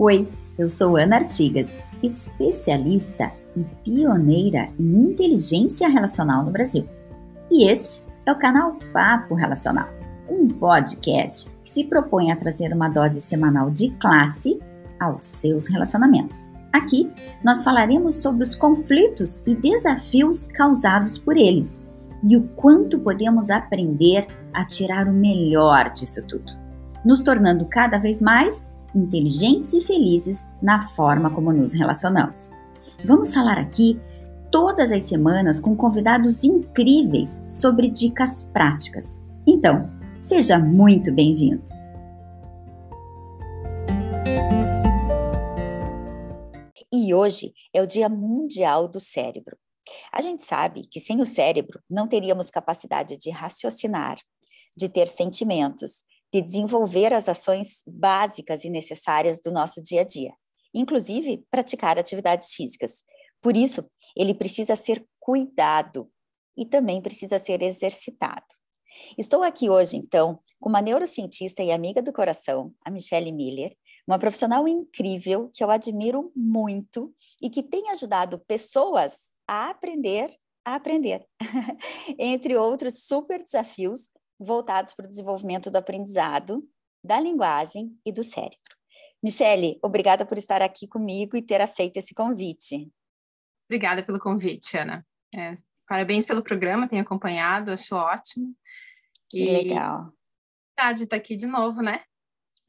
Oi, eu sou Ana Artigas, especialista e pioneira em inteligência relacional no Brasil. E este é o canal Papo Relacional, um podcast que se propõe a trazer uma dose semanal de classe aos seus relacionamentos. Aqui nós falaremos sobre os conflitos e desafios causados por eles e o quanto podemos aprender a tirar o melhor disso tudo, nos tornando cada vez mais inteligentes e felizes na forma como nos relacionamos. Vamos falar aqui todas as semanas com convidados incríveis sobre dicas práticas. Então, seja muito bem-vindo! E hoje é o Dia Mundial do Cérebro. A gente sabe que sem o cérebro não teríamos capacidade de raciocinar, de ter sentimentos, de desenvolver as ações básicas e necessárias do nosso dia a dia, inclusive praticar atividades físicas. Por isso, ele precisa ser cuidado e também precisa ser exercitado. Estou aqui hoje, então, com uma neurocientista e amiga do coração, a Michelle Miller, uma profissional incrível que eu admiro muito e que tem ajudado pessoas a aprender a aprender, entre outros super desafios voltados para o desenvolvimento do aprendizado, da linguagem e do cérebro. Michele, obrigada por estar aqui comigo e ter aceito esse convite. Obrigada pelo convite, Ana. É, parabéns pelo programa, tenho acompanhado, acho ótimo. Que e... legal. de estar aqui de novo, né?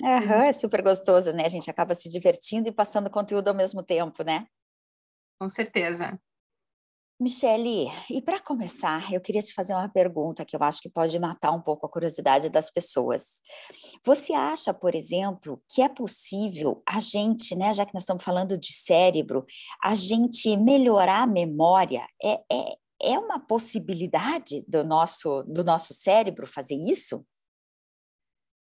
Uhum, gente... É super gostoso, né? A gente acaba se divertindo e passando conteúdo ao mesmo tempo, né? Com certeza. Michele, e para começar, eu queria te fazer uma pergunta que eu acho que pode matar um pouco a curiosidade das pessoas. Você acha, por exemplo, que é possível a gente, né, já que nós estamos falando de cérebro, a gente melhorar a memória? É, é, é uma possibilidade do nosso, do nosso cérebro fazer isso?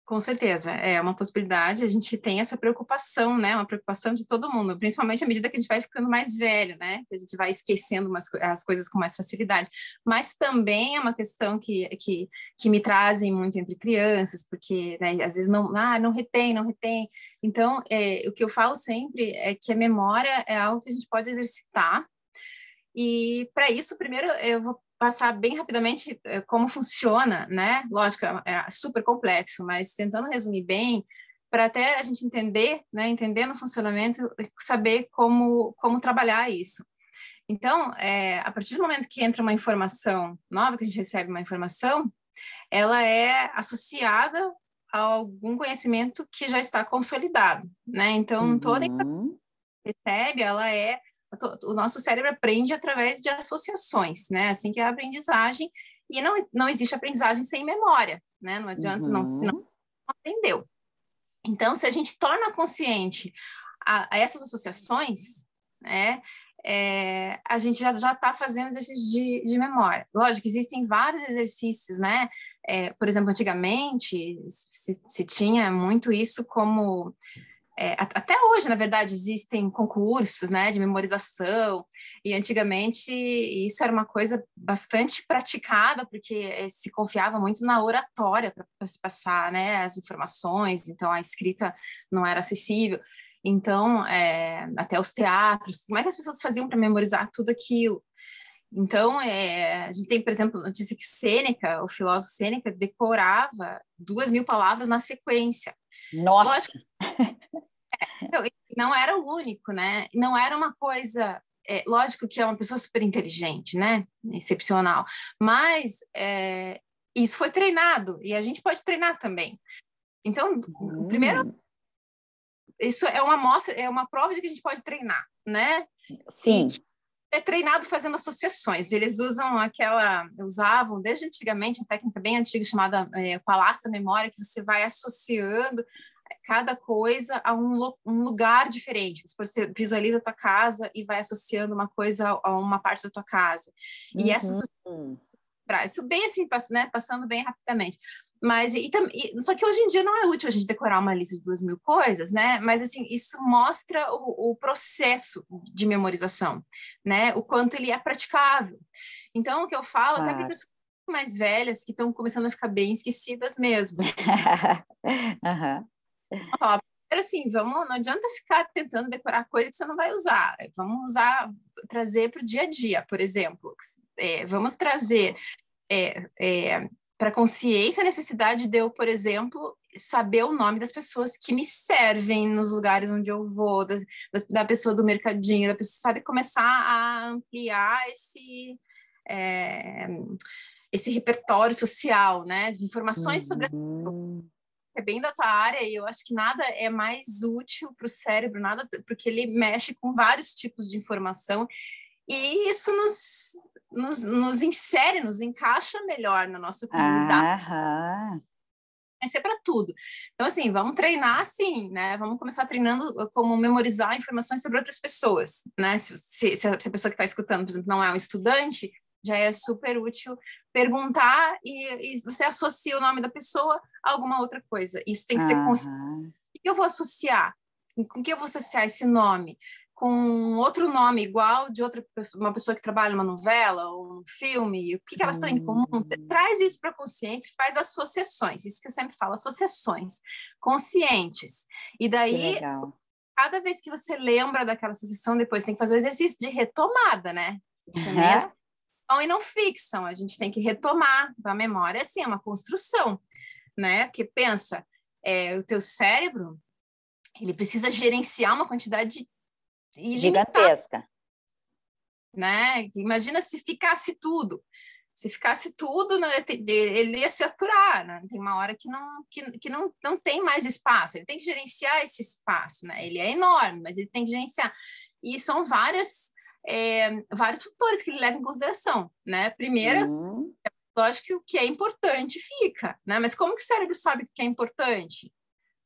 Com certeza, é uma possibilidade. A gente tem essa preocupação, né? Uma preocupação de todo mundo, principalmente à medida que a gente vai ficando mais velho, né? Que a gente vai esquecendo umas, as coisas com mais facilidade. Mas também é uma questão que, que, que me trazem muito entre crianças, porque né, às vezes não, ah, não retém, não retém. Então, é, o que eu falo sempre é que a memória é algo que a gente pode exercitar. E para isso, primeiro eu vou passar bem rapidamente eh, como funciona, né? Lógico, é, é super complexo, mas tentando resumir bem, para até a gente entender, né, entendendo o funcionamento, saber como, como trabalhar isso. Então, é, a partir do momento que entra uma informação nova, que a gente recebe uma informação, ela é associada a algum conhecimento que já está consolidado, né? Então, uhum. toda que recebe, ela é o nosso cérebro aprende através de associações, né? Assim que é a aprendizagem, e não, não existe aprendizagem sem memória, né? Não adianta, uhum. não, não aprendeu. Então, se a gente torna consciente a, a essas associações, né? É, a gente já está fazendo exercícios de, de memória. Lógico, existem vários exercícios, né? É, por exemplo, antigamente se, se, tinha muito isso como é, até hoje, na verdade, existem concursos né, de memorização, e antigamente isso era uma coisa bastante praticada, porque eh, se confiava muito na oratória para se passar né, as informações, então a escrita não era acessível. Então, é, até os teatros, como é que as pessoas faziam para memorizar tudo aquilo? Então, é, a gente tem, por exemplo, notícia que Sêneca, o filósofo Sêneca, decorava duas mil palavras na sequência. Nossa! Lógico, não, era o único, né? Não era uma coisa. É, lógico que é uma pessoa super inteligente, né? Excepcional. Mas é, isso foi treinado e a gente pode treinar também. Então, hum. primeiro, isso é uma amostra, é uma prova de que a gente pode treinar, né? Sim. E é treinado fazendo associações. Eles usam aquela, usavam desde antigamente uma técnica bem antiga chamada é, palácio da memória, que você vai associando cada coisa a um, um lugar diferente. Você visualiza a tua casa e vai associando uma coisa a uma parte da tua casa. E uhum. essa isso bem assim, né, passando bem rapidamente. Mas e, e, só que hoje em dia não é útil a gente decorar uma lista de duas mil coisas, né? Mas assim isso mostra o, o processo de memorização, né? O quanto ele é praticável. Então o que eu falo claro. até para pessoas mais velhas que estão começando a ficar bem esquecidas mesmo. uhum. Assim, vamos, não adianta ficar tentando decorar coisa que você não vai usar. Vamos usar, trazer para o dia a dia, por exemplo. É, vamos trazer é, é, para consciência a necessidade de eu, por exemplo, saber o nome das pessoas que me servem nos lugares onde eu vou, da, da pessoa do mercadinho, da pessoa, sabe, começar a ampliar esse, é, esse repertório social, né, de informações sobre uhum. É bem da tua área e eu acho que nada é mais útil para o cérebro, nada, porque ele mexe com vários tipos de informação e isso nos, nos, nos insere, nos encaixa melhor na nossa comunidade. Aham. Vai ser para tudo. Então, assim, vamos treinar assim, né? Vamos começar treinando como memorizar informações sobre outras pessoas, né? Se, se, se a pessoa que está escutando, por exemplo, não é um estudante, já é super útil perguntar e, e, você associa o nome da pessoa a alguma outra coisa. Isso tem que ser consciente. O que eu vou associar? Com que eu vou associar esse nome? com outro nome igual de outra pessoa, uma pessoa que trabalha numa novela ou um filme, o que, que elas estão em comum? Hum. Traz isso para a consciência, faz associações, isso que eu sempre falo, associações conscientes. E daí, cada vez que você lembra daquela associação, depois tem que fazer o exercício de retomada, né? Uhum. E não fixam, a gente tem que retomar da memória, assim, é uma construção, né? Porque pensa, é, o teu cérebro, ele precisa gerenciar uma quantidade gigantesca. Né? Imagina se ficasse tudo. Se ficasse tudo, ele ia se aturar, né? Tem uma hora que não, que, que não, não tem mais espaço. Ele tem que gerenciar esse espaço, né? Ele é enorme, mas ele tem que gerenciar. E são várias, é, vários fatores que ele leva em consideração, né? Primeiro, uhum. lógico que o que é importante fica, né? Mas como que o cérebro sabe o que é importante?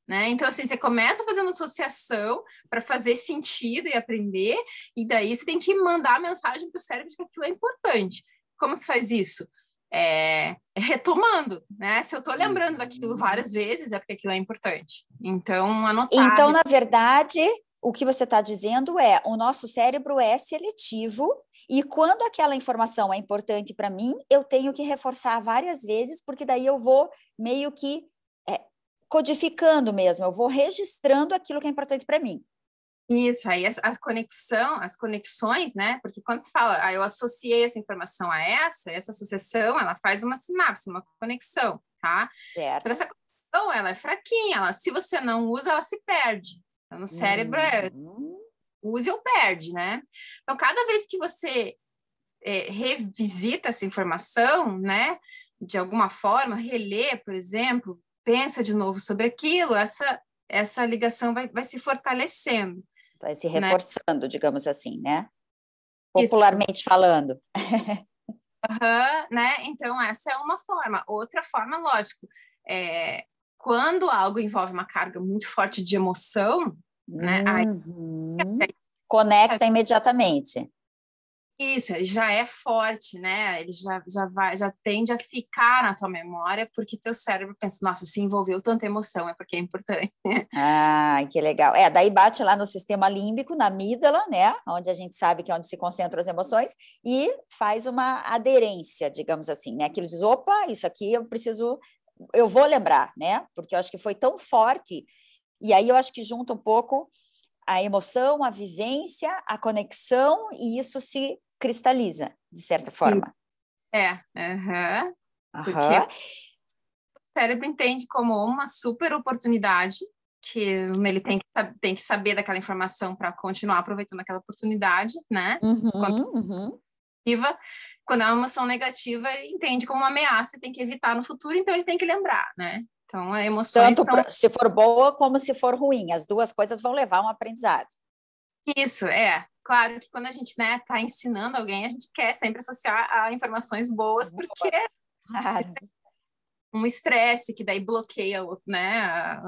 Né? Então, assim, você começa fazendo associação para fazer sentido e aprender, e daí você tem que mandar a mensagem para o cérebro de que aquilo é importante. Como se faz isso? É, retomando, né? Se eu estou lembrando daquilo várias vezes, é porque aquilo é importante. Então, anotar. Então, na verdade, o que você está dizendo é o nosso cérebro é seletivo e quando aquela informação é importante para mim, eu tenho que reforçar várias vezes, porque daí eu vou meio que codificando mesmo, eu vou registrando aquilo que é importante para mim. Isso, aí a conexão, as conexões, né? Porque quando se fala, ah, eu associei essa informação a essa, essa associação, ela faz uma sinapse, uma conexão, tá? Certo. Então, essa conexão, ela é fraquinha, ela, se você não usa, ela se perde. Então, no cérebro é uhum. use ou perde, né? Então, cada vez que você é, revisita essa informação, né? De alguma forma, relê, por exemplo, pensa de novo sobre aquilo, essa, essa ligação vai, vai se fortalecendo. Vai se né? reforçando, né? digamos assim, né? Popularmente Isso. falando. Uhum, né? Então, essa é uma forma. Outra forma, lógico, é, quando algo envolve uma carga muito forte de emoção, né? Uhum. Aí... Conecta imediatamente. Isso, ele já é forte, né? Ele já, já vai, já tende a ficar na tua memória, porque teu cérebro pensa, nossa, se envolveu tanta emoção, é porque é importante. Ah, que legal. É, daí bate lá no sistema límbico, na amígdala, né? Onde a gente sabe que é onde se concentram as emoções, e faz uma aderência, digamos assim, né? Aquilo diz, opa, isso aqui eu preciso, eu vou lembrar, né? Porque eu acho que foi tão forte, e aí eu acho que junta um pouco a emoção, a vivência, a conexão, e isso se cristaliza, de certa forma. É, uhum. porque o cérebro entende como uma super oportunidade, que ele tem que, tem que saber daquela informação para continuar aproveitando aquela oportunidade, né? Uhum, quando, uhum. quando é uma emoção negativa, ele entende como uma ameaça e tem que evitar no futuro, então ele tem que lembrar, né? Então, a emoções Tanto são... se for boa como se for ruim, as duas coisas vão levar a um aprendizado. Isso, é. Claro que quando a gente está né, tá ensinando alguém, a gente quer sempre associar a informações boas, porque é um estresse que daí bloqueia né,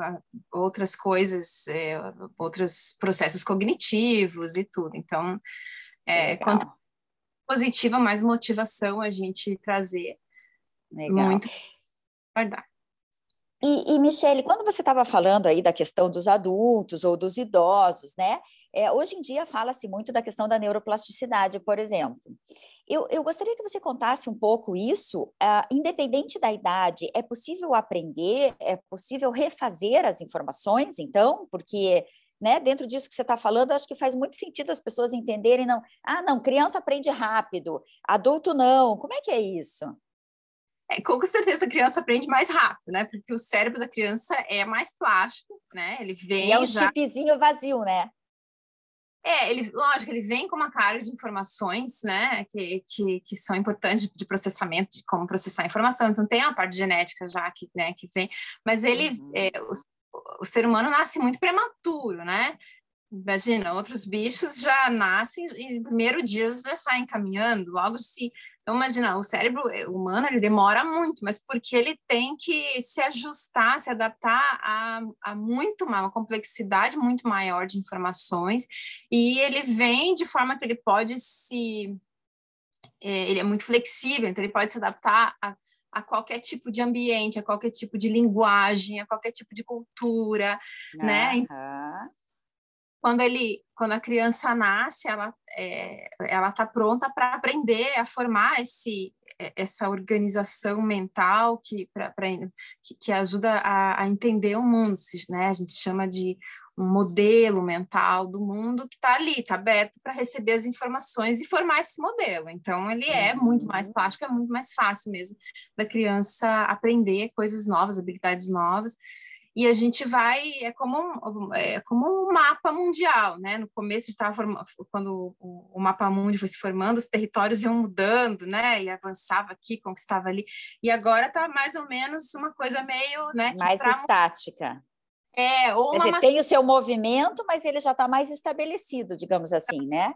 outras coisas, é, outros processos cognitivos e tudo. Então, é, quanto positiva, mais motivação a gente trazer. Legal. Muito guardar. E, e Michele, quando você estava falando aí da questão dos adultos ou dos idosos, né? É, hoje em dia fala-se muito da questão da neuroplasticidade, por exemplo. Eu, eu gostaria que você contasse um pouco isso. Uh, independente da idade, é possível aprender? É possível refazer as informações, então? Porque né, dentro disso que você está falando, acho que faz muito sentido as pessoas entenderem, não, ah, não, criança aprende rápido, adulto não. Como é que é isso? É, com certeza a criança aprende mais rápido, né? Porque o cérebro da criança é mais plástico, né? Ele vem. E é um já... chipzinho vazio, né? É, ele, lógico, ele vem com uma carga de informações, né, que, que, que são importantes de processamento, de como processar a informação. Então, tem a parte genética já que, né, que vem, mas ele, uhum. é, o, o ser humano nasce muito prematuro, né? Imagina, outros bichos já nascem e no primeiro dia já saem caminhando, logo se então, imagina, o cérebro humano ele demora muito, mas porque ele tem que se ajustar, se adaptar a, a muito uma, uma complexidade muito maior de informações, e ele vem de forma que ele pode se. É, ele é muito flexível, então ele pode se adaptar a, a qualquer tipo de ambiente, a qualquer tipo de linguagem, a qualquer tipo de cultura, uhum. né? Quando ele, quando a criança nasce, ela é, ela está pronta para aprender a formar esse é, essa organização mental que, pra, pra que, que, ajuda a, a, entender o mundo, né? A gente chama de um modelo mental do mundo que está ali, está aberto para receber as informações e formar esse modelo. Então, ele é muito mais uhum. plástico, é muito mais fácil mesmo da criança aprender coisas novas, habilidades novas e a gente vai, é como um, é como um mapa mundial, né? No começo estava quando o, o, mapa mundi foi se formando, os territórios iam mudando, né? E avançava aqui, conquistava ali. E agora está mais ou menos uma coisa meio, né? Mais pra... estática. É, ou dizer, tem o seu movimento, mas ele já está mais estabelecido, digamos assim, né?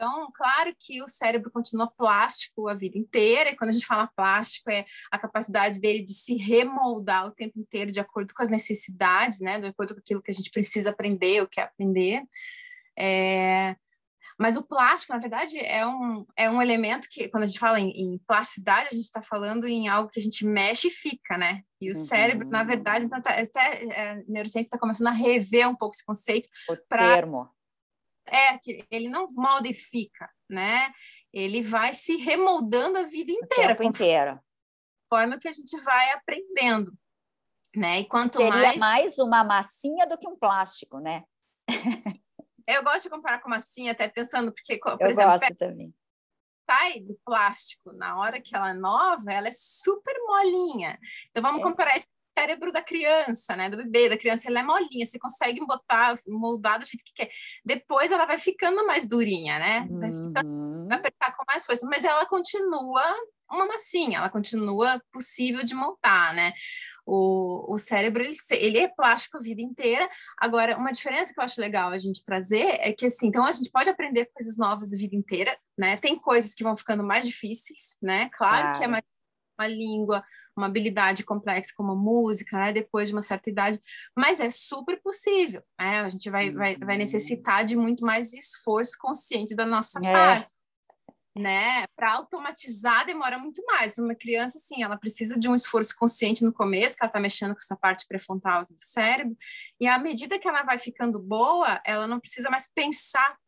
Então, claro que o cérebro continua plástico a vida inteira, e quando a gente fala plástico, é a capacidade dele de se remoldar o tempo inteiro de acordo com as necessidades, né, de acordo com aquilo que a gente precisa aprender ou quer aprender. É... Mas o plástico, na verdade, é um, é um elemento que, quando a gente fala em, em plasticidade, a gente está falando em algo que a gente mexe e fica, né? E o uhum. cérebro, na verdade, então, tá, até é, a neurociência está começando a rever um pouco esse conceito. O pra... termo é que ele não molda e fica, né? Ele vai se remoldando a vida inteira. O tempo inteiro. Forma que a gente vai aprendendo, né? E quanto Seria mais... mais uma massinha do que um plástico, né? Eu gosto de comparar com massinha, até pensando, porque, por Eu exemplo, gosto também. sai do plástico na hora que ela é nova, ela é super molinha. Então, vamos é. comparar esse cérebro da criança, né? Do bebê, da criança, ela é molinha, você consegue botar, moldar do jeito que quer. Depois ela vai ficando mais durinha, né? Vai, ficando, uhum. vai apertar com mais força, mas ela continua uma massinha, ela continua possível de montar, né? O, o cérebro, ele, ele é plástico a vida inteira. Agora, uma diferença que eu acho legal a gente trazer é que, assim, então a gente pode aprender coisas novas a vida inteira, né? Tem coisas que vão ficando mais difíceis, né? Claro, claro. que é mais uma língua, uma habilidade complexa como música, né, depois de uma certa idade, mas é super possível, né? A gente vai, vai, vai uhum. necessitar de muito mais esforço consciente da nossa é. parte. Né, para automatizar demora muito mais. Uma criança, assim, ela precisa de um esforço consciente no começo, que ela está mexendo com essa parte pré-frontal do cérebro, e à medida que ela vai ficando boa, ela não precisa mais pensar.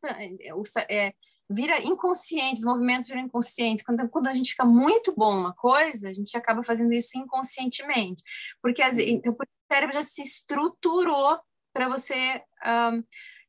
É, vira inconsciente, os movimentos viram inconscientes. Quando, quando a gente fica muito bom uma coisa, a gente acaba fazendo isso inconscientemente. Porque, as, então, o cérebro já se estruturou para você um,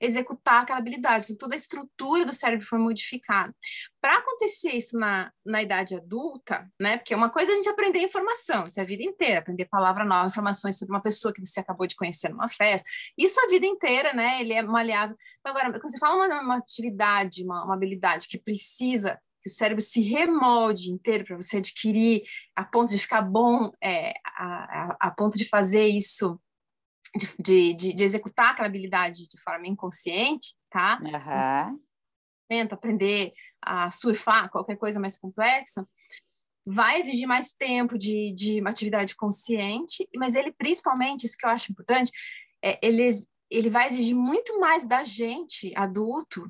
executar aquela habilidade. Então, toda a estrutura do cérebro foi modificada. Para acontecer isso na, na idade adulta, né? Porque uma coisa é a gente aprender informação, isso é a vida inteira, aprender palavra nova, informações sobre uma pessoa que você acabou de conhecer numa festa. Isso a vida inteira, né? Ele é maleável. Então, agora, quando você fala uma, uma atividade, uma, uma habilidade que precisa que o cérebro se remolde inteiro para você adquirir a ponto de ficar bom, é, a, a, a ponto de fazer isso de, de, de, executar aquela habilidade de forma inconsciente, tá? Uhum. Tenta aprender a surfar, qualquer coisa mais complexa, vai exigir mais tempo de, de uma atividade consciente, mas ele, principalmente, isso que eu acho importante, é, ele, ele vai exigir muito mais da gente, adulto,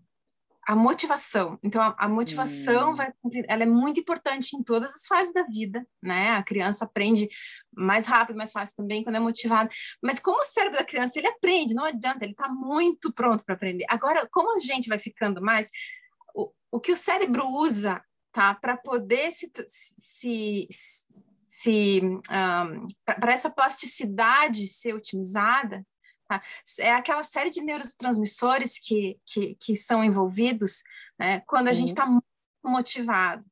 a motivação. Então, a, a motivação hum. vai, ela é muito importante em todas as fases da vida, né? A criança aprende mais rápido, mais fácil também quando é motivada. Mas como o cérebro da criança, ele aprende, não adianta, ele está muito pronto para aprender. Agora, como a gente vai ficando mais, o, o que o cérebro usa, tá? Para poder se, se, se um, para essa plasticidade ser otimizada? É aquela série de neurotransmissores que, que, que são envolvidos né, quando Sim. a gente está muito motivado.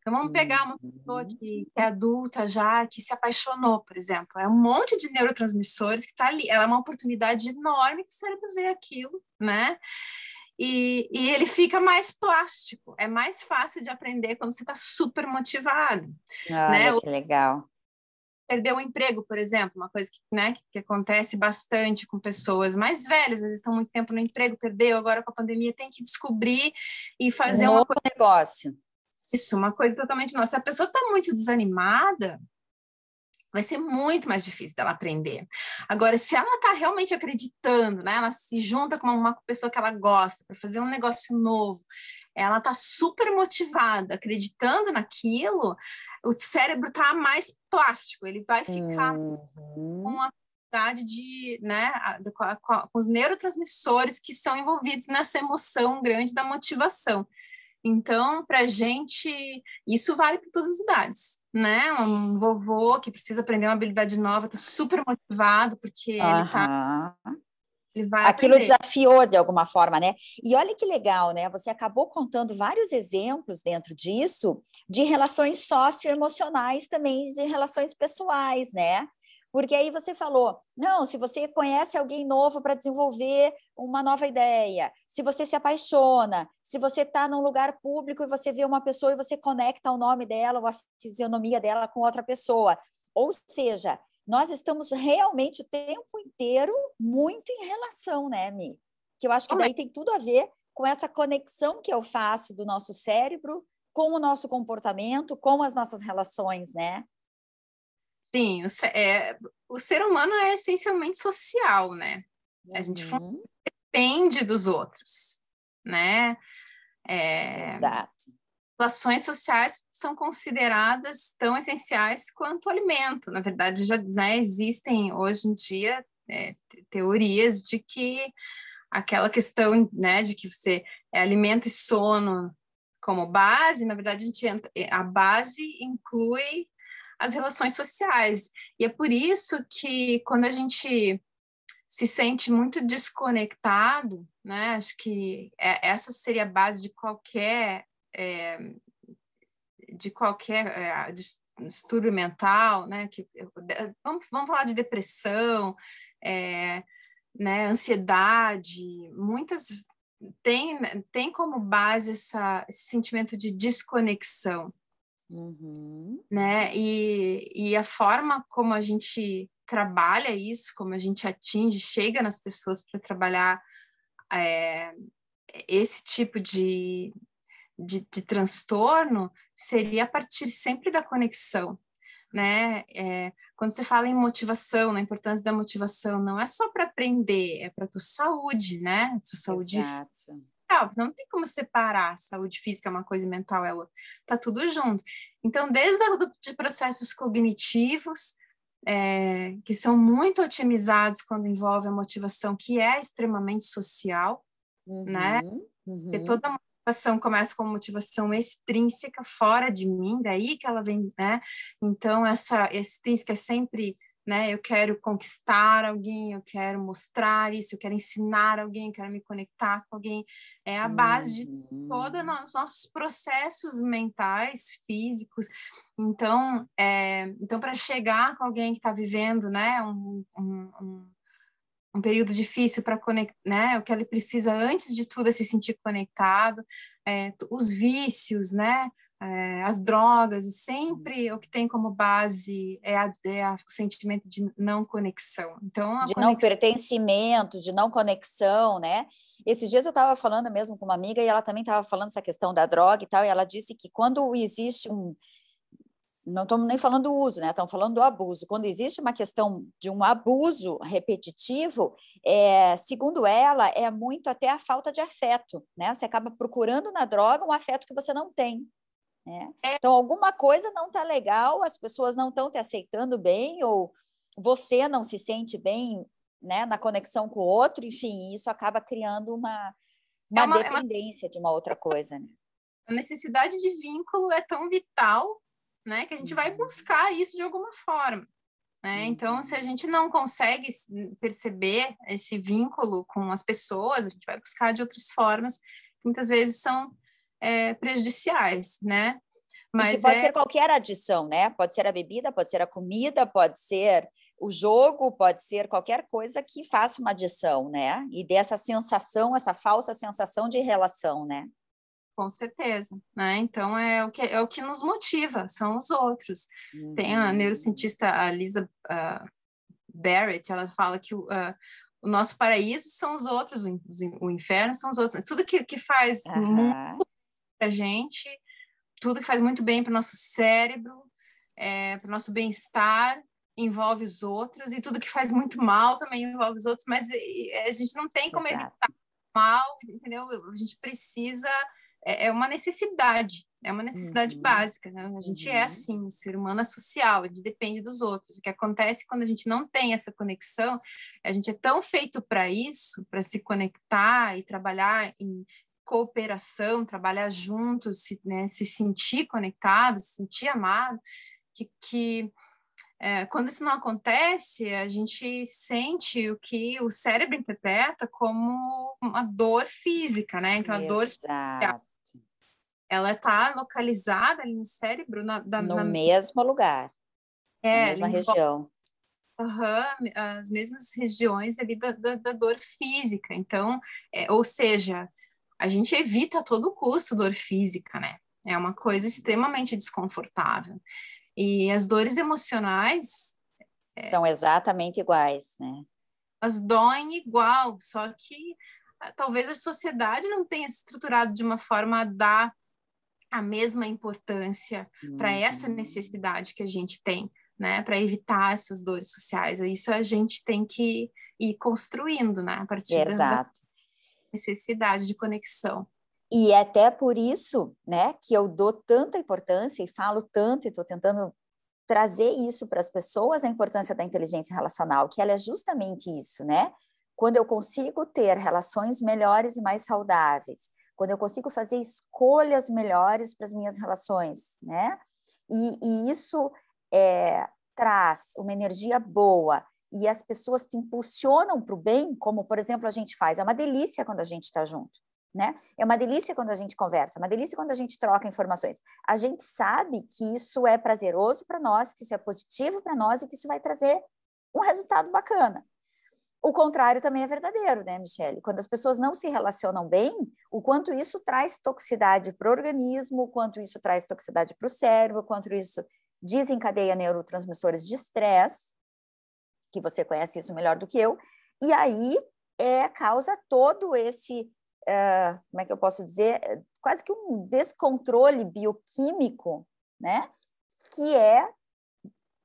Então, vamos pegar uma pessoa uhum. que, que, é adulta já, que se apaixonou, por exemplo. É um monte de neurotransmissores que está ali. Ela é uma oportunidade enorme que o cérebro vê aquilo, né? E, e, ele fica mais plástico. É mais fácil de aprender quando você está super motivado. Olha, né? que legal perder o emprego, por exemplo, uma coisa que, né, que, que, acontece bastante com pessoas mais velhas, às vezes estão muito tempo no emprego, perdeu, agora com a pandemia tem que descobrir e fazer um coisa... negócio. Isso, uma coisa totalmente nova. Se a pessoa está muito desanimada, vai ser muito mais difícil dela aprender. Agora, se ela está realmente acreditando, né, ela se junta com uma pessoa que ela gosta para fazer um negócio novo, ela está super motivada, acreditando naquilo, o cérebro está mais plástico, ele vai ficar uhum. com a quantidade de, né, com, os neurotransmissores que são envolvidos nessa emoção grande da motivação. Então, para a gente, isso vale para todas as idades, né? Um vovô que precisa aprender uma habilidade nova, está super motivado, porque uhum. ele está Aquilo desafiou de alguma forma, né? E olha que legal, né? Você acabou contando vários exemplos dentro disso de relações socioemocionais também, de relações pessoais, né? Porque aí você falou, não, se você conhece alguém novo para desenvolver uma nova ideia, se você se apaixona, se você está num lugar público e você vê uma pessoa e você conecta o nome dela, ou a fisionomia dela com outra pessoa. Ou seja, nós estamos realmente o tempo inteiro muito em relação, né, Mi? Que eu acho que daí tem tudo a ver com essa conexão que eu faço do nosso cérebro com o nosso comportamento, com as nossas relações, né? Sim, o, é, o ser humano é essencialmente social, né? Uhum. A gente uhum. depende dos outros, né? É, Exato relações sociais são consideradas tão essenciais quanto o alimento. Na verdade, já né, existem hoje em dia é, teorias de que aquela questão né, de que você é alimento e sono como base, na verdade, a, gente é, a base inclui as relações sociais. E é por isso que quando a gente se sente muito desconectado, né? Acho que é, essa seria a base de qualquer é, de qualquer é, distúrbio mental, né? Que, vamos, vamos falar de depressão, é, né, ansiedade, muitas tem, tem como base essa, esse sentimento de desconexão, uhum. né? E, e a forma como a gente trabalha isso, como a gente atinge, chega nas pessoas para trabalhar é, esse tipo de, de, de transtorno seria a partir sempre da conexão, né? É, quando você fala em motivação, na importância da motivação, não é só para aprender, é para tua saúde, né? Tua saúde Exato. Não tem como separar saúde física é uma coisa e mental é outra. Tá tudo junto. Então, desde os de processos cognitivos, é, que são muito otimizados quando envolve a motivação, que é extremamente social, né? uhum, né? Uhum. Porque toda motivação começa com motivação extrínseca, fora de mim, daí que ela vem, né? Então, essa extrínseca é sempre, né? Eu quero conquistar alguém, eu quero mostrar isso, eu quero ensinar alguém, eu quero me conectar com alguém. É a base de todos uhum. os nossos processos mentais, físicos. Então, é, então para chegar com alguém que está vivendo, né? um, um, um um período difícil para conectar, né? O que ele precisa antes de tudo é se sentir conectado, é, os vícios, né? É, as drogas, e sempre o que tem como base é, a, é a, o sentimento de não conexão. Então, de conexão... não pertencimento, de não conexão, né? Esses dias eu estava falando mesmo com uma amiga e ela também estava falando essa questão da droga e tal, e ela disse que quando existe um não estamos nem falando do uso, né? Estamos falando do abuso. Quando existe uma questão de um abuso repetitivo, é, segundo ela, é muito até a falta de afeto, né? Você acaba procurando na droga um afeto que você não tem. Né? É. Então, alguma coisa não está legal, as pessoas não estão te aceitando bem, ou você não se sente bem né, na conexão com o outro, enfim, isso acaba criando uma, uma, é uma dependência é uma... de uma outra coisa. Né? A necessidade de vínculo é tão vital né? Que a gente vai uhum. buscar isso de alguma forma. Né? Então, se a uhum. gente não consegue perceber esse vínculo com as pessoas, a gente vai buscar de outras formas, que muitas vezes são é, prejudiciais, né? Mas pode é... ser qualquer adição, né? Pode ser a bebida, pode ser a comida, pode ser o jogo, pode ser qualquer coisa que faça uma adição, né? E dê essa sensação, essa falsa sensação de relação, né? Com certeza, né? Então é o que é o que nos motiva, são os outros. Uhum. Tem a uhum. neurocientista a Lisa uh, Barrett, ela fala que uh, o nosso paraíso são os outros, o, o inferno são os outros. Tudo que, que faz uhum. muito para a gente, tudo que faz muito bem para o nosso cérebro, é, para o nosso bem-estar, envolve os outros, e tudo que faz muito mal também envolve os outros, mas a gente não tem como Exato. evitar mal, entendeu? A gente precisa é, é uma necessidade, é uma necessidade uhum. básica. Né? A gente é uhum. é assim, um ser humano é social, a gente depende dos outros. O que acontece quando a gente não tem essa conexão, a gente é tão feito para isso, para se conectar e trabalhar em cooperação, trabalhar juntos, se, né, se sentir conectado, se sentir amado, que, que é, quando isso não acontece, a gente sente o que o cérebro interpreta como uma dor física, né? Então, a Exato. dor ela está localizada ali no cérebro. Na, da, no na... mesmo lugar, é, na mesma região. Uhum, as mesmas regiões ali da, da, da dor física. Então, é, ou seja, a gente evita a todo custo dor física, né? É uma coisa extremamente desconfortável. E as dores emocionais. É, São exatamente iguais, né? Elas doem igual, só que ah, talvez a sociedade não tenha se estruturado de uma forma a dar a mesma importância uhum. para essa necessidade que a gente tem, né, para evitar essas dores sociais. Isso a gente tem que ir construindo, né, a partir Exato. da necessidade de conexão. E é até por isso, né, que eu dou tanta importância e falo tanto e estou tentando trazer isso para as pessoas a importância da inteligência relacional, que ela é justamente isso, né? Quando eu consigo ter relações melhores e mais saudáveis, quando eu consigo fazer escolhas melhores para as minhas relações, né? E, e isso é, traz uma energia boa e as pessoas te impulsionam para o bem, como, por exemplo, a gente faz. É uma delícia quando a gente está junto, né? É uma delícia quando a gente conversa, é uma delícia quando a gente troca informações. A gente sabe que isso é prazeroso para nós, que isso é positivo para nós e que isso vai trazer um resultado bacana. O contrário também é verdadeiro, né, Michele? Quando as pessoas não se relacionam bem, o quanto isso traz toxicidade para o organismo, o quanto isso traz toxicidade para o cérebro, o quanto isso desencadeia neurotransmissores de estresse, que você conhece isso melhor do que eu, e aí é causa todo esse, uh, como é que eu posso dizer, quase que um descontrole bioquímico, né? Que é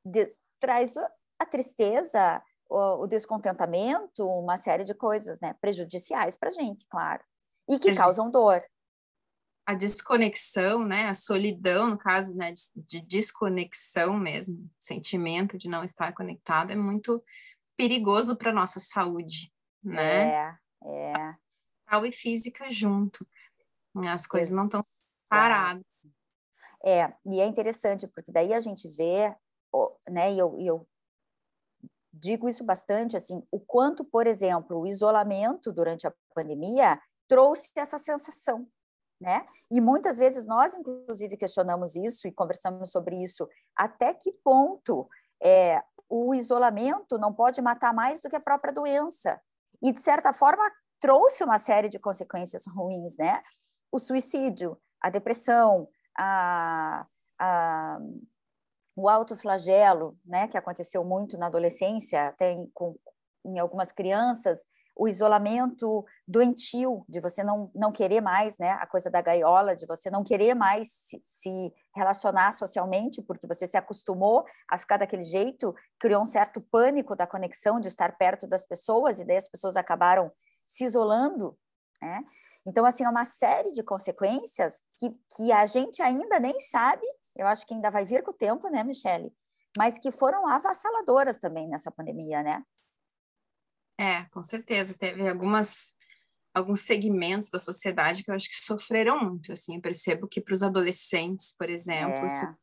de, traz a tristeza, o, descontentamento, uma série de coisas, né? Prejudiciais para a gente, claro. E que causam dor. A desconexão, né? A solidão, no caso, né? De, de desconexão mesmo, sentimento de não estar conectado, é muito perigoso para nossa saúde, né? É, é. Mental e física junto. As coisas Exato. não estão paradas. É, e é interessante, porque daí a gente vê, né, e eu, eu digo isso bastante, assim, o quanto, por exemplo, o isolamento durante a pandemia trouxe essa sensação, né? E muitas vezes nós, inclusive, questionamos isso e conversamos sobre isso, até que ponto é, o isolamento não pode matar mais do que a própria doença. E, de certa forma, trouxe uma série de consequências ruins, né? O suicídio, a depressão, a, a o autoflagelo, né, que aconteceu muito na adolescência, até em, com, em algumas crianças, o isolamento doentio, de você não, não querer mais, né? A coisa da gaiola, de você não querer mais se, se relacionar socialmente, porque você se acostumou a ficar daquele jeito, criou um certo pânico da conexão, de estar perto das pessoas, e daí as pessoas acabaram se isolando, né? Então, assim, é uma série de consequências que, que a gente ainda nem sabe, eu acho que ainda vai vir com o tempo, né, Michele? Mas que foram avassaladoras também nessa pandemia, né? É, com certeza. Teve algumas alguns segmentos da sociedade que eu acho que sofreram muito, assim, eu percebo que para os adolescentes, por exemplo, é. isso,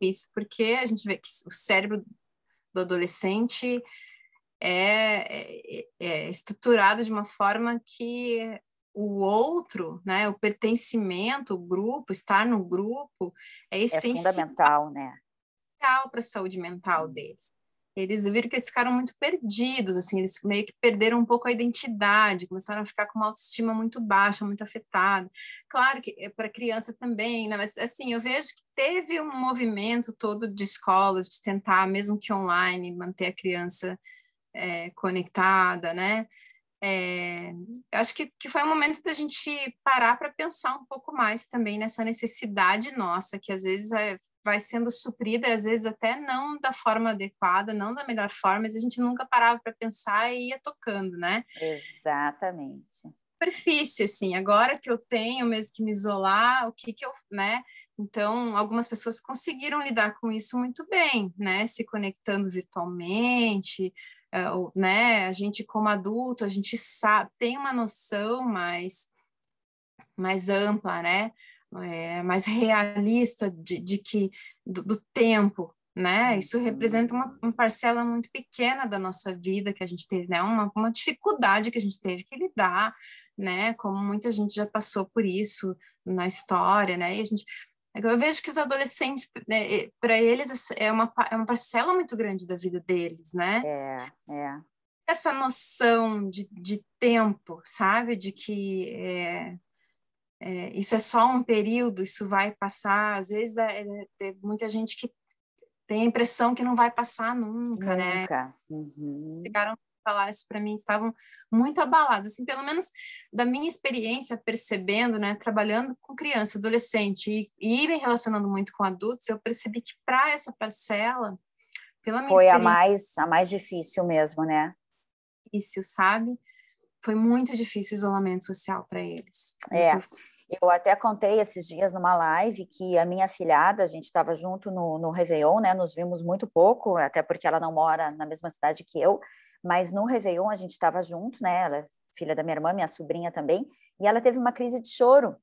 isso porque a gente vê que o cérebro do adolescente é, é, é, estruturado de uma forma que o outro, né, o pertencimento, o grupo, estar no grupo, é, é essencial. É fundamental, né? para a saúde mental deles eles viram que eles ficaram muito perdidos, assim, eles meio que perderam um pouco a identidade, começaram a ficar com uma autoestima muito baixa, muito afetada. Claro que é para criança também, né? Mas assim, eu vejo que teve um movimento todo de escolas de tentar, mesmo que online, manter a criança é, conectada, né? É, eu acho que, que foi um momento da gente parar para pensar um pouco mais também nessa necessidade nossa, que às vezes é, vai sendo suprida, às vezes até não da forma adequada, não da melhor forma, mas a gente nunca parava para pensar e ia tocando, né? Exatamente. Superfície, assim, agora que eu tenho mesmo que me isolar, o que que eu, né? Então, algumas pessoas conseguiram lidar com isso muito bem, né? Se conectando virtualmente, né? A gente como adulto, a gente sabe, tem uma noção mais mais ampla, né? é, mais realista de, de que do, do, tempo, né? Isso representa uma, uma, parcela muito pequena da nossa vida que a gente teve, né? Uma, uma dificuldade que a gente teve que lidar, né? Como muita gente já passou por isso na história, né? E a gente eu vejo que os adolescentes, né, para eles, é uma, é uma parcela muito grande da vida deles, né? É, é. Essa noção de, de tempo, sabe? De que é, é, isso é só um período, isso vai passar. Às vezes é, é, tem muita gente que tem a impressão que não vai passar nunca, né? nunca. né? Uhum. Chegaram a falar isso para mim, estavam muito abalados. Assim, pelo menos da minha experiência percebendo, né, trabalhando com criança, adolescente e, e me relacionando muito com adultos, eu percebi que para essa parcela, pela minha foi a mais a mais difícil mesmo, né? Difícil, sabe? Foi muito difícil o isolamento social para eles. É. Eu até contei esses dias numa live que a minha filhada, a gente estava junto no, no Réveillon, né? Nos vimos muito pouco, até porque ela não mora na mesma cidade que eu, mas no Réveillon a gente estava junto, né? Ela é filha da minha irmã, minha sobrinha também, e ela teve uma crise de choro.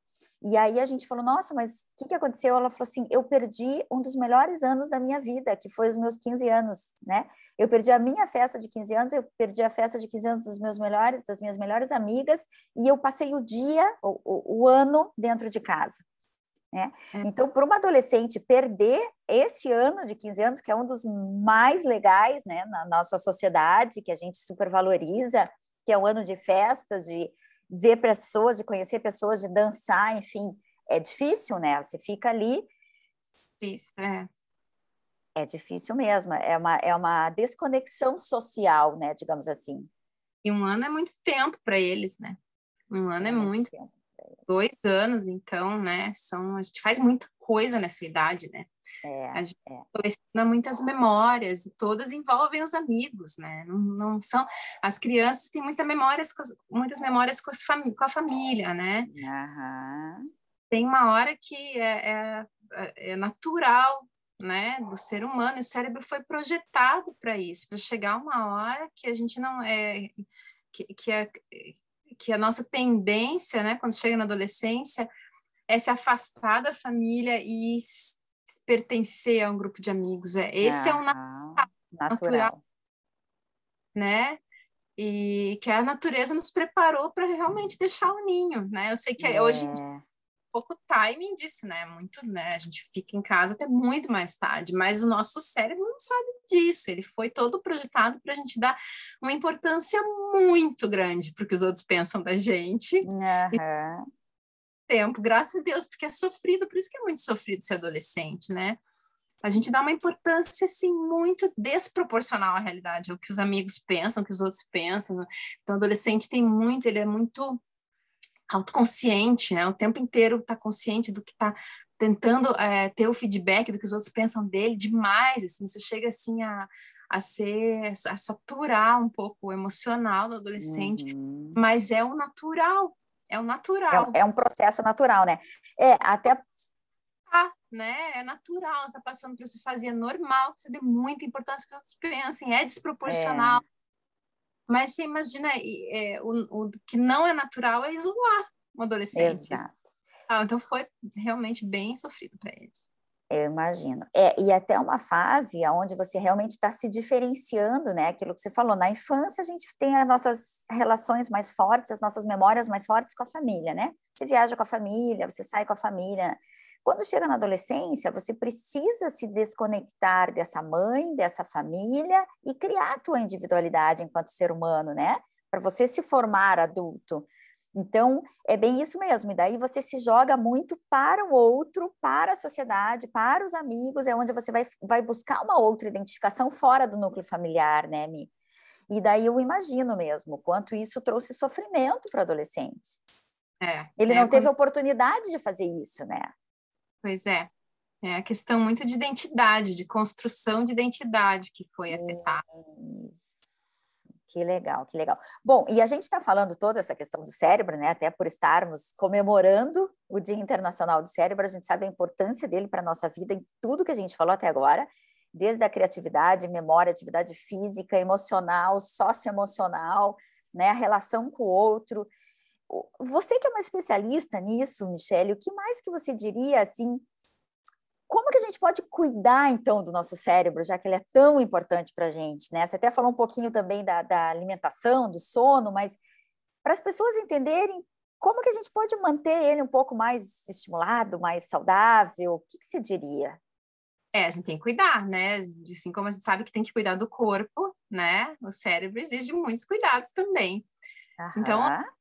E aí a gente falou, nossa, mas o que, que aconteceu? Ela falou assim, eu perdi um dos melhores anos da minha vida, que foi os meus 15 anos, né? Eu perdi a minha festa de 15 anos, eu perdi a festa de 15 anos dos meus melhores, das minhas melhores amigas, e eu passei o dia, o, o, o ano dentro de casa. Né? É. Então, para uma adolescente perder esse ano de 15 anos, que é um dos mais legais né, na nossa sociedade, que a gente supervaloriza, que é o ano de festas, de ver pessoas, de conhecer pessoas, de dançar, enfim, é difícil, né? Você fica ali. Difícil, é. É difícil mesmo, é uma, é uma desconexão social, né, digamos assim. E um ano é muito tempo para eles, né? Um ano é, é muito. Tempo. Dois anos, então, né? São, a gente faz muita coisa nessa idade, né? É, a gente é. coleciona muitas memórias e todas envolvem os amigos, né? Não, não são as crianças têm muita memórias muitas memórias com, fami com a família, né? Uhum. Tem uma hora que é, é, é natural né, do ser humano, o cérebro foi projetado para isso, para chegar uma hora que a gente não é que, que, a, que a nossa tendência, né, quando chega na adolescência, é se afastar da família e pertencer a um grupo de amigos. É, esse ah, é o natural, natural, né? E que a natureza nos preparou para realmente deixar o ninho, né? Eu sei que é. hoje pouco timing disso, né? Muito, né? A gente fica em casa até muito mais tarde, mas o nosso cérebro não sabe disso. Ele foi todo projetado para a gente dar uma importância muito grande para o que os outros pensam da gente. Uhum. Tempo, graças a Deus, porque é sofrido, por isso que é muito sofrido ser adolescente, né? a gente dá uma importância assim muito desproporcional à realidade, o que os amigos pensam, o que os outros pensam. Então, o adolescente tem muito, ele é muito autoconsciente, né? O tempo inteiro está consciente do que está tentando é, ter o feedback do que os outros pensam dele demais, assim, você chega assim a, a ser, a saturar um pouco o emocional do adolescente, uhum. mas é o natural, é o natural. É, é, um processo natural, né? É, até... Ah, né? É natural, você está passando por essa fase, é normal, você dê muita importância que os outros pensem, é desproporcional. É. Mas você imagina, é, o, o que não é natural é isolar um adolescente. Exato. Ah, então foi realmente bem sofrido para eles. Eu imagino. É, e até uma fase onde você realmente está se diferenciando, né? Aquilo que você falou, na infância a gente tem as nossas relações mais fortes, as nossas memórias mais fortes com a família, né? Você viaja com a família, você sai com a família. Quando chega na adolescência, você precisa se desconectar dessa mãe, dessa família e criar a tua individualidade enquanto ser humano, né? Para você se formar adulto. Então, é bem isso mesmo. E daí você se joga muito para o outro, para a sociedade, para os amigos, é onde você vai, vai buscar uma outra identificação fora do núcleo familiar, né, Mi? E daí eu imagino mesmo quanto isso trouxe sofrimento para o adolescente. É, Ele é, não teve oportunidade de fazer isso, né? Pois é. É a questão muito de identidade, de construção de identidade que foi afetada. Isso. Que legal, que legal. Bom, e a gente está falando toda essa questão do cérebro, né? Até por estarmos comemorando o Dia Internacional do Cérebro, a gente sabe a importância dele para a nossa vida em tudo que a gente falou até agora, desde a criatividade, memória, atividade física, emocional, socioemocional, né? A relação com o outro. Você que é uma especialista nisso, Michele, o que mais que você diria assim como que a gente pode cuidar, então, do nosso cérebro, já que ele é tão importante para a gente, né? Você até falou um pouquinho também da, da alimentação, do sono, mas para as pessoas entenderem como que a gente pode manter ele um pouco mais estimulado, mais saudável, o que, que você diria? É, a gente tem que cuidar, né? Assim como a gente sabe que tem que cuidar do corpo, né? O cérebro exige muitos cuidados também. Então, Aham. Então,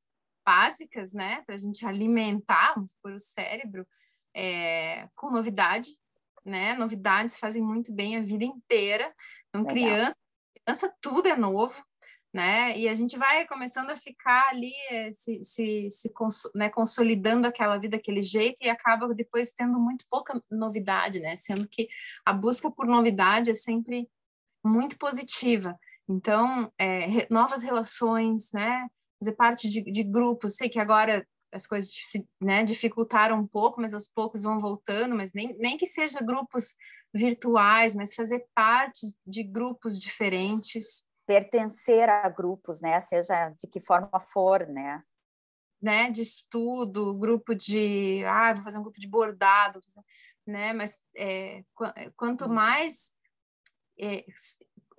básicas, né? Para a gente alimentar, vamos por o cérebro, é, com novidade, né? Novidades fazem muito bem a vida inteira. Então, criança, criança tudo é novo, né? E a gente vai começando a ficar ali eh, se, se, se né, consolidando aquela vida daquele jeito e acaba depois tendo muito pouca novidade, né? Sendo que a busca por novidade é sempre muito positiva. Então, é, novas relações, né? Fazer parte de, de grupos. Sei que agora as coisas né, dificultaram um pouco, mas aos poucos vão voltando, mas nem, nem que seja grupos virtuais, mas fazer parte de grupos diferentes. Pertencer a grupos, né? Seja de que forma for, né? Né, de estudo, grupo de, ah, vou fazer um grupo de bordado, né? Mas é, quanto uhum. mais é,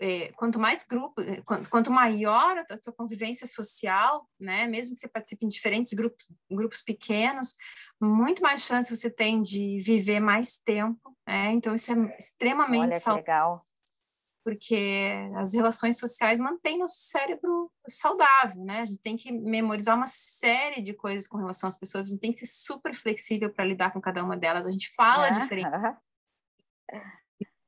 é, quanto mais grupo, é, quanto, quanto, maior a tua convivência social, né, mesmo que você participe em diferentes grupos, grupos pequenos, muito mais chance você tem de viver mais tempo, né? Então isso é extremamente Olha, legal. Porque as relações sociais mantêm nosso cérebro saudável, né? A gente tem que memorizar uma série de coisas com relação às pessoas, a gente tem que ser super flexível para lidar com cada uma delas. A gente fala diferente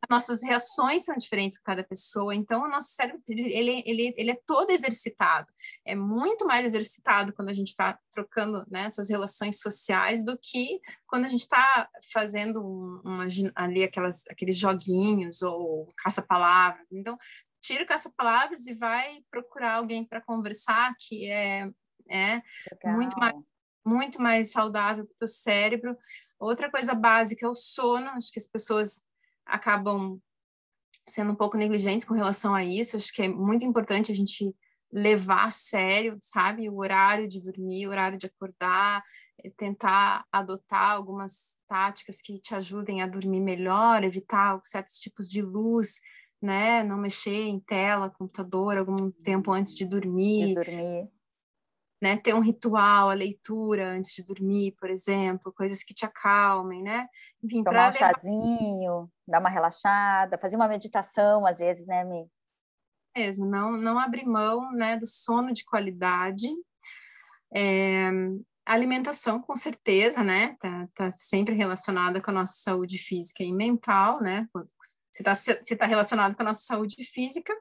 nossas reações são diferentes com cada pessoa, então o nosso cérebro ele, ele, ele é todo exercitado, é muito mais exercitado quando a gente está trocando né, essas relações sociais do que quando a gente está fazendo uma, ali aquelas, aqueles joguinhos ou caça-palavras. Então, tira o caça-palavras e vai procurar alguém para conversar, que é, é muito, mais, muito mais saudável para o teu cérebro. Outra coisa básica é o sono, acho que as pessoas acabam sendo um pouco negligentes com relação a isso. Acho que é muito importante a gente levar a sério, sabe, o horário de dormir, o horário de acordar, eh, tentar adotar algumas táticas que te ajudem a dormir melhor, evitar certos tipos de luz, né, não mexer em tela, computador algum tempo antes de dormir. De dormir né? Ter um ritual, a leitura antes de dormir, por exemplo, coisas que te acalmem, né? Enfim, Tomar um levar... chazinho, dar uma relaxada, fazer uma meditação, às vezes, né, Mi? Mesmo, não, não abrir mão, né, do sono de qualidade. É, alimentação, com certeza, né? Tá, tá sempre relacionada com a nossa saúde física e mental, né? Se está se tá relacionado com a nossa saúde física,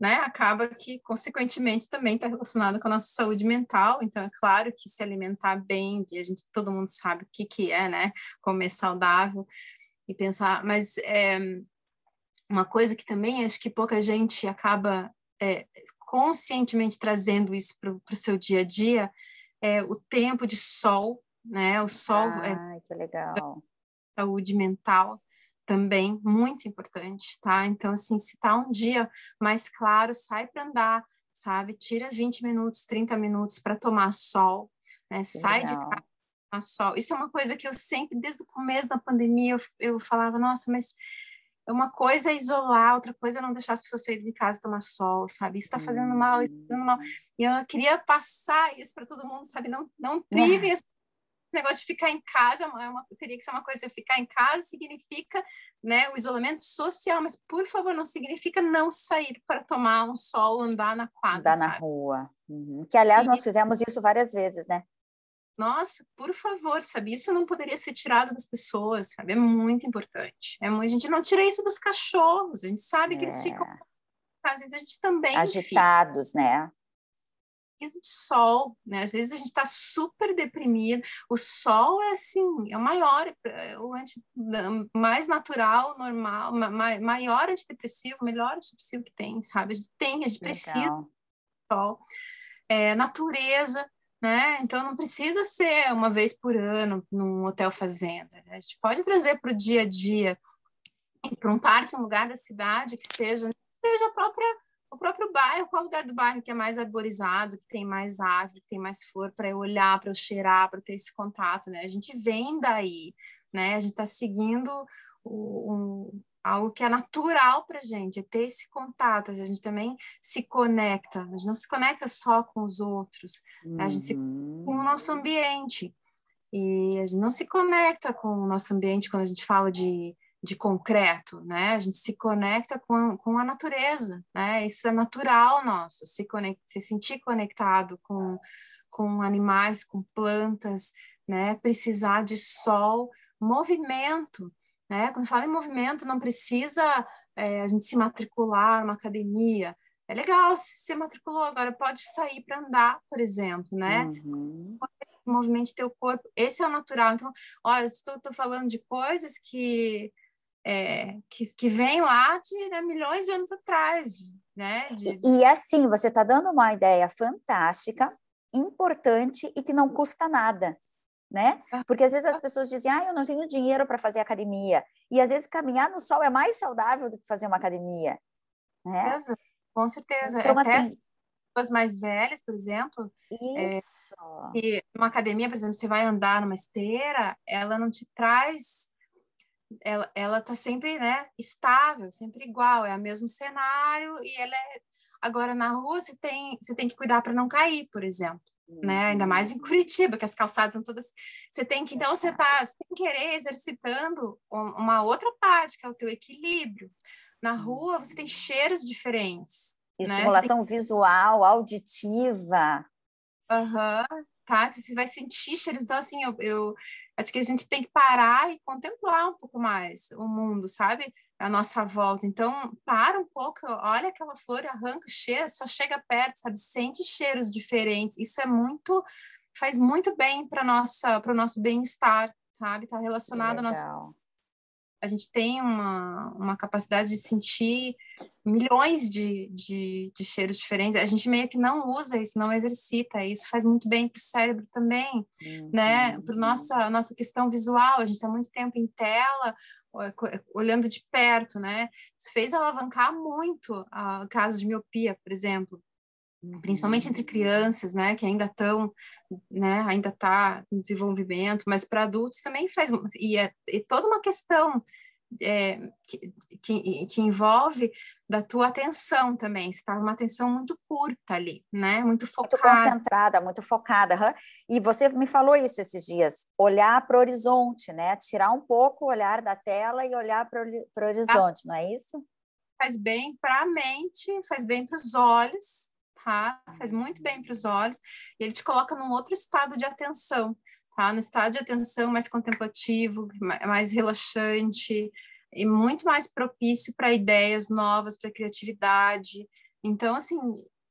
né? Acaba que, consequentemente, também está relacionada com a nossa saúde mental. Então, é claro que se alimentar bem, a gente, todo mundo sabe o que, que é, né? Comer saudável e pensar, mas é, uma coisa que também acho que pouca gente acaba é, conscientemente trazendo isso para o seu dia a dia é o tempo de sol, né? O sol ah, é que legal. saúde mental também muito importante, tá? Então assim, se tá um dia mais claro, sai para andar, sabe? Tira 20 minutos, 30 minutos para tomar sol, né? Sai de casa tomar sol. Isso é uma coisa que eu sempre desde o começo da pandemia eu, eu falava, nossa, mas uma coisa é isolar, outra coisa é não deixar as pessoas saírem de casa e tomar sol, sabe? Isso está fazendo mal, isso está fazendo mal. E eu queria passar isso para todo mundo, sabe? Não, não prive esse negócio de ficar em casa, é uma, teria que ser uma coisa, ficar em casa significa né, o isolamento social, mas por favor, não significa não sair para tomar um sol, andar na quadra. Andar sabe? na rua. Uhum. Que, aliás, nós fizemos isso várias vezes, né? Nossa, por favor, sabe? Isso não poderia ser tirado das pessoas, sabe? É muito importante. É muito... A gente não tira isso dos cachorros, a gente sabe é. que eles ficam. É. Às vezes a gente também. Agitados, fica. né? De sol, né? Às vezes a gente está super deprimido. O sol é assim, é o maior, é o anti, mais natural, normal, maior antidepressivo, melhor antidepressivo que tem, sabe? A gente tem, a gente precisa do sol. É, natureza, né? Então não precisa ser uma vez por ano num hotel fazenda. Né? A gente pode trazer para o dia a dia, para um parque, um lugar da cidade que seja, seja a própria o próprio bairro, qual lugar do bairro que é mais arborizado, que tem mais árvore, que tem mais flor para eu olhar, para eu cheirar, para ter esse contato, né? A gente vem daí, né? A gente está seguindo o, algo que é natural para a gente, é ter esse contato. A gente também se conecta, a gente não se conecta só com os outros, uhum. a gente se com o nosso ambiente. E a gente não se conecta com o nosso ambiente quando a gente fala de, de concreto, né? A gente se conecta com, com a natureza, né? Isso é natural nosso, se, conect, se sentir conectado com, com animais, com plantas, né? Precisar de sol, movimento, né? Quando fala em movimento, não precisa é, a gente se matricular numa academia. É legal, se se matriculou, agora pode sair para andar, por exemplo, né? Uhum. Movimente teu corpo, esse é o natural. Então, olha, estou falando de coisas que, é, que, que vem lá de né, milhões de anos atrás, né? De... E, e assim, você está dando uma ideia fantástica, importante e que não custa nada né? Porque às vezes as pessoas dizem, ah, eu não tenho dinheiro para fazer academia. E às vezes caminhar no sol é mais saudável do que fazer uma academia, né? Com certeza. Então, Até assim, pessoas mais velhas, por exemplo, isso. É, e uma academia, por exemplo, você vai andar numa esteira, ela não te traz ela, ela tá sempre, né, estável, sempre igual, é o mesmo cenário e ela é agora na rua você tem você tem que cuidar para não cair, por exemplo né? Ainda mais em uhum. Curitiba, que as calçadas são todas. Você tem que, então, você está, sem querer, exercitando uma outra parte, que é o teu equilíbrio. Na rua, você tem uhum. cheiros diferentes. Estimulação né? visual, auditiva. Aham, uhum, tá? Você vai sentir cheiros. Então, assim, eu, eu acho que a gente tem que parar e contemplar um pouco mais o mundo, sabe? a nossa volta. Então, para um pouco, olha aquela flor, arranca o cheiro, só chega perto, sabe? Sente cheiros diferentes. Isso é muito, faz muito bem para nossa, para o nosso bem-estar, sabe? Está relacionado a nossa. A gente tem uma, uma capacidade de sentir milhões de, de, de cheiros diferentes. A gente meio que não usa isso, não exercita. Isso faz muito bem para o cérebro também, uhum. né? Para nossa nossa questão visual. A gente está muito tempo em tela olhando de perto, né? Isso fez alavancar muito o caso de miopia, por exemplo, principalmente entre uhum. crianças, né, que ainda estão, né, ainda está em desenvolvimento, mas para adultos também faz e é, é toda uma questão é, que, que, que, envolve da tua atenção também. Você está uma atenção muito curta ali, né? Muito focada. Muito concentrada, muito focada. Uhum. E você me falou isso esses dias, olhar para o horizonte, né? Tirar um pouco o olhar da tela e olhar para o horizonte, não é isso? Faz bem para a mente, faz bem para os olhos, Faz muito bem para os olhos. E ele te coloca num outro estado de atenção, tá? No estado de atenção mais contemplativo, mais relaxante e muito mais propício para ideias novas, para criatividade. Então, assim,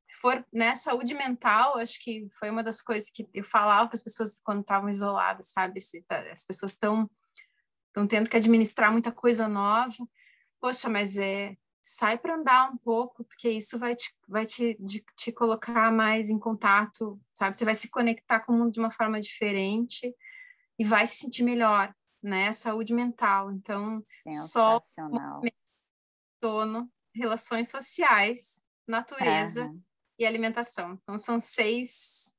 se for né, saúde mental, acho que foi uma das coisas que eu falava para as pessoas quando estavam isoladas, sabe? Tá, as pessoas estão estão tendo que administrar muita coisa nova. Poxa, mas é sai para andar um pouco, porque isso vai te, vai te, de, te colocar mais em contato, sabe? Você vai se conectar com o mundo de uma forma diferente e vai se sentir melhor, né? Saúde mental. Então, só sono, relações sociais, natureza uhum. e alimentação. Então, são seis,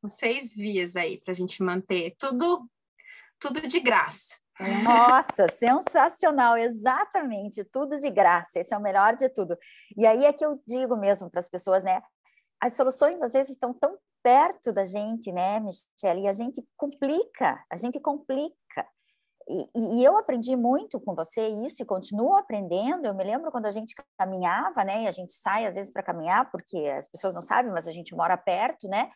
são seis vias aí para a gente manter tudo, tudo de graça. Nossa, sensacional, exatamente, tudo de graça, esse é o melhor de tudo. E aí é que eu digo mesmo para as pessoas, né? As soluções às vezes estão tão perto da gente, né, Michelle? E a gente complica, a gente complica. E, e, eu aprendi muito com você isso e continuo aprendendo. Eu me lembro quando a gente caminhava, né? E a gente sai às vezes para caminhar, porque as pessoas não sabem, mas a gente mora perto, né?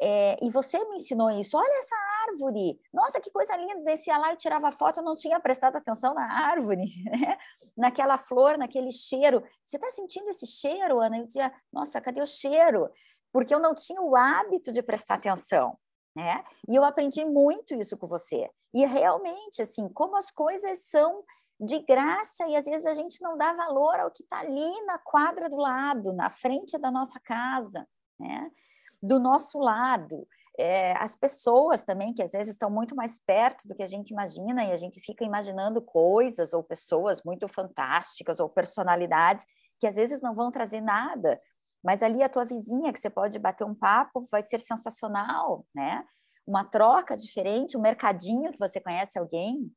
É, e você me ensinou isso. Olha essa árvore! Nossa, que coisa linda! Descia lá e tirava foto, eu não tinha prestado atenção na árvore, né? naquela flor, naquele cheiro. Você está sentindo esse cheiro, Ana? Eu dizia, nossa, cadê o cheiro? Porque eu não tinha o hábito de prestar atenção. Né? E eu aprendi muito isso com você. E realmente, assim, como as coisas são de graça e às vezes a gente não dá valor ao que está ali na quadra do lado, na frente da nossa casa, né? Do nosso lado. É, as pessoas também, que às vezes estão muito mais perto do que a gente imagina, e a gente fica imaginando coisas ou pessoas muito fantásticas ou personalidades que às vezes não vão trazer nada, mas ali a tua vizinha, que você pode bater um papo, vai ser sensacional, né? Uma troca diferente, um mercadinho que você conhece alguém.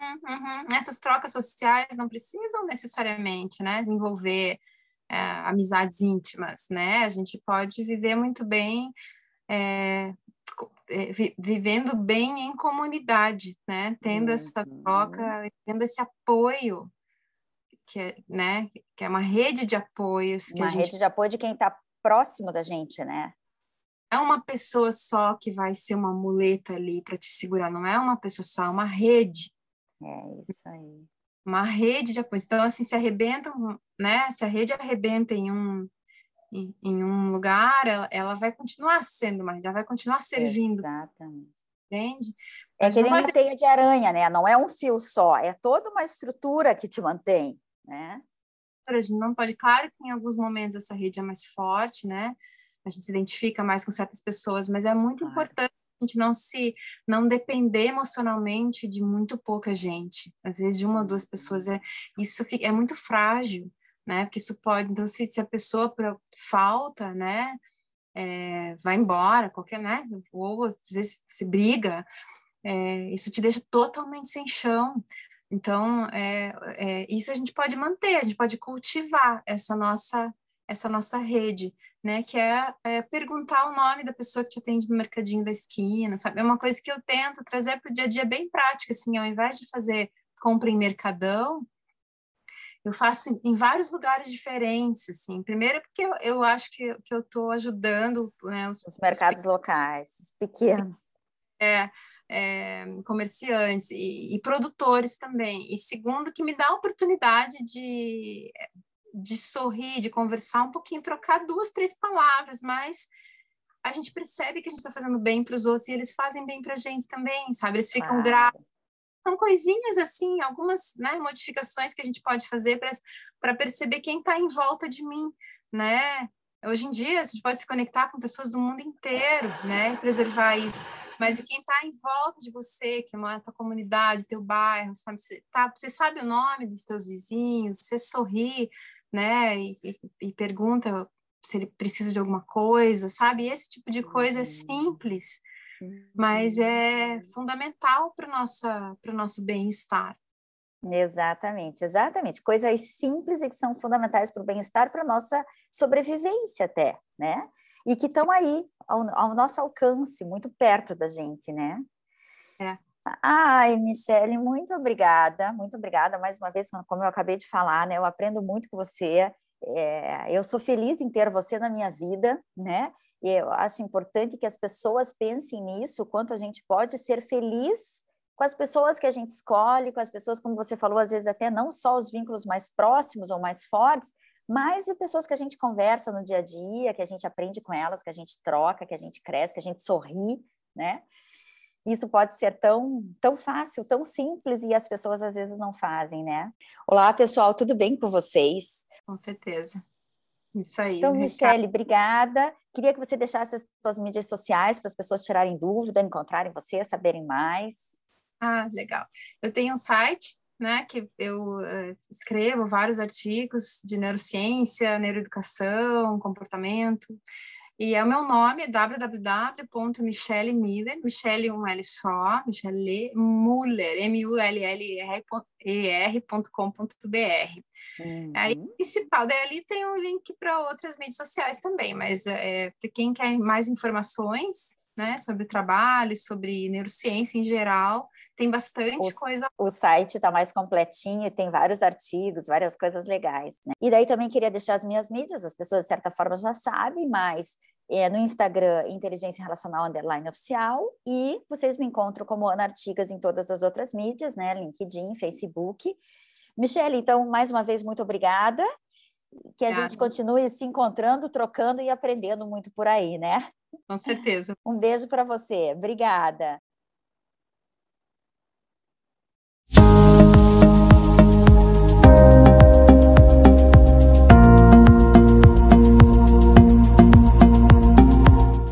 Uhum. Essas trocas sociais não precisam necessariamente, né, envolver é, amizades íntimas, né? A gente pode viver muito bem, é, é vi, vivendo bem em comunidade, né? Tendo uhum. essa troca, tendo esse apoio, que é, né? Que é uma rede de apoios. uma gente... rede de apoio de quem está próximo da gente, né? é uma pessoa só que vai ser uma muleta ali para te segurar, não é uma pessoa só, é uma rede. É isso aí uma rede de apoio. Então, assim, se arrebenta, né? Se a rede arrebenta em um, em, em um lugar, ela, ela, vai continuar sendo uma rede, ela vai continuar servindo. Exatamente. Entende? É que nem uma teia de aranha, né? Não é um fio só, é toda uma estrutura que te mantém, né? A gente não pode, claro que em alguns momentos essa rede é mais forte, né? A gente se identifica mais com certas pessoas, mas é muito claro. importante gente não se não depender emocionalmente de muito pouca gente. Às vezes de uma ou duas pessoas é isso fica, é muito frágil, né? Porque isso pode então se, se a pessoa falta, né, é, vai embora, qualquer, né? Ou às vezes se briga, é, isso te deixa totalmente sem chão. Então, é, é, isso a gente pode manter, a gente pode cultivar essa nossa essa nossa rede né? Que é, é, perguntar o nome da pessoa que te atende no mercadinho da esquina, sabe? É uma coisa que eu tento trazer para o dia a dia bem prática, assim, ao invés de fazer compra em mercadão, eu faço em, vários lugares diferentes, assim. Primeiro porque eu, eu acho que, que eu estou ajudando né, os, os mercados os locais, pequenos. É, é, comerciantes e, e, produtores também. E segundo, que me dá a oportunidade de de sorrir, de conversar um pouquinho, trocar duas, três palavras, mas a gente percebe que a gente está fazendo bem para os outros e eles fazem bem para a gente também, sabe? Eles ficam claro. gratos. São coisinhas assim, algumas né, modificações que a gente pode fazer para perceber quem está em volta de mim, né? Hoje em dia, a gente pode se conectar com pessoas do mundo inteiro, né? Preservar isso. Mas e quem está em volta de você, que é a tua comunidade, teu bairro, sabe? Você, tá, você sabe o nome dos teus vizinhos, você sorri, né? E, e, pergunta se ele precisa de alguma coisa, sabe? Esse tipo de coisa é uhum. simples, mas é uhum. fundamental para o nosso bem-estar. Exatamente, exatamente. Coisas simples e que são fundamentais para o bem-estar, para a nossa sobrevivência até, né? E que estão aí, ao, ao, nosso alcance, muito perto da gente, né? É. Ai, Michele, muito obrigada, muito obrigada mais uma vez, como eu acabei de falar, né? Eu aprendo muito com você É, eu sou feliz em ter você na minha vida, né? E eu acho importante que as pessoas pensem nisso, quanto a gente pode ser feliz com as pessoas que a gente escolhe, com as pessoas, como você falou, às vezes até não só os vínculos mais próximos ou mais fortes, mas de pessoas que a gente conversa no dia a dia, que a gente aprende com elas, que a gente troca, que a gente cresce, que a gente sorri, né? Isso pode ser tão, tão fácil, tão simples e as pessoas às vezes não fazem, né? Olá, pessoal, tudo bem com vocês? Com certeza. Isso aí. Então, Michele, obrigada. Queria que você deixasse as suas mídias sociais para as pessoas tirarem dúvida, encontrarem você, saberem mais. Ah, legal. Eu tenho um site, né, que eu uh, escrevo vários artigos de neurociência, neuroeducação, comportamento. E é o meu nome, www.michellemiller, Michelle um L só, Michelle Muller, M-U-L-L-R.com.br. Uhum. Aí, principal, daí ali tem um link para outras mídias sociais também, mas é, para quem quer mais informações, né, sobre trabalho, sobre neurociência em geral, tem bastante o, coisa. O site está mais completinho e tem vários artigos, várias coisas legais. Né? E daí também queria deixar as minhas mídias, as pessoas de certa forma já sabem, mas é, no Instagram, Inteligência Relacional Underline Oficial, e vocês me encontram como Ana Artigas em todas as outras mídias, né? LinkedIn, Facebook. Michele, então, mais uma vez, muito obrigada. Que a obrigada. gente continue se encontrando, trocando e aprendendo muito por aí, né? Com certeza. Um beijo para você. Obrigada.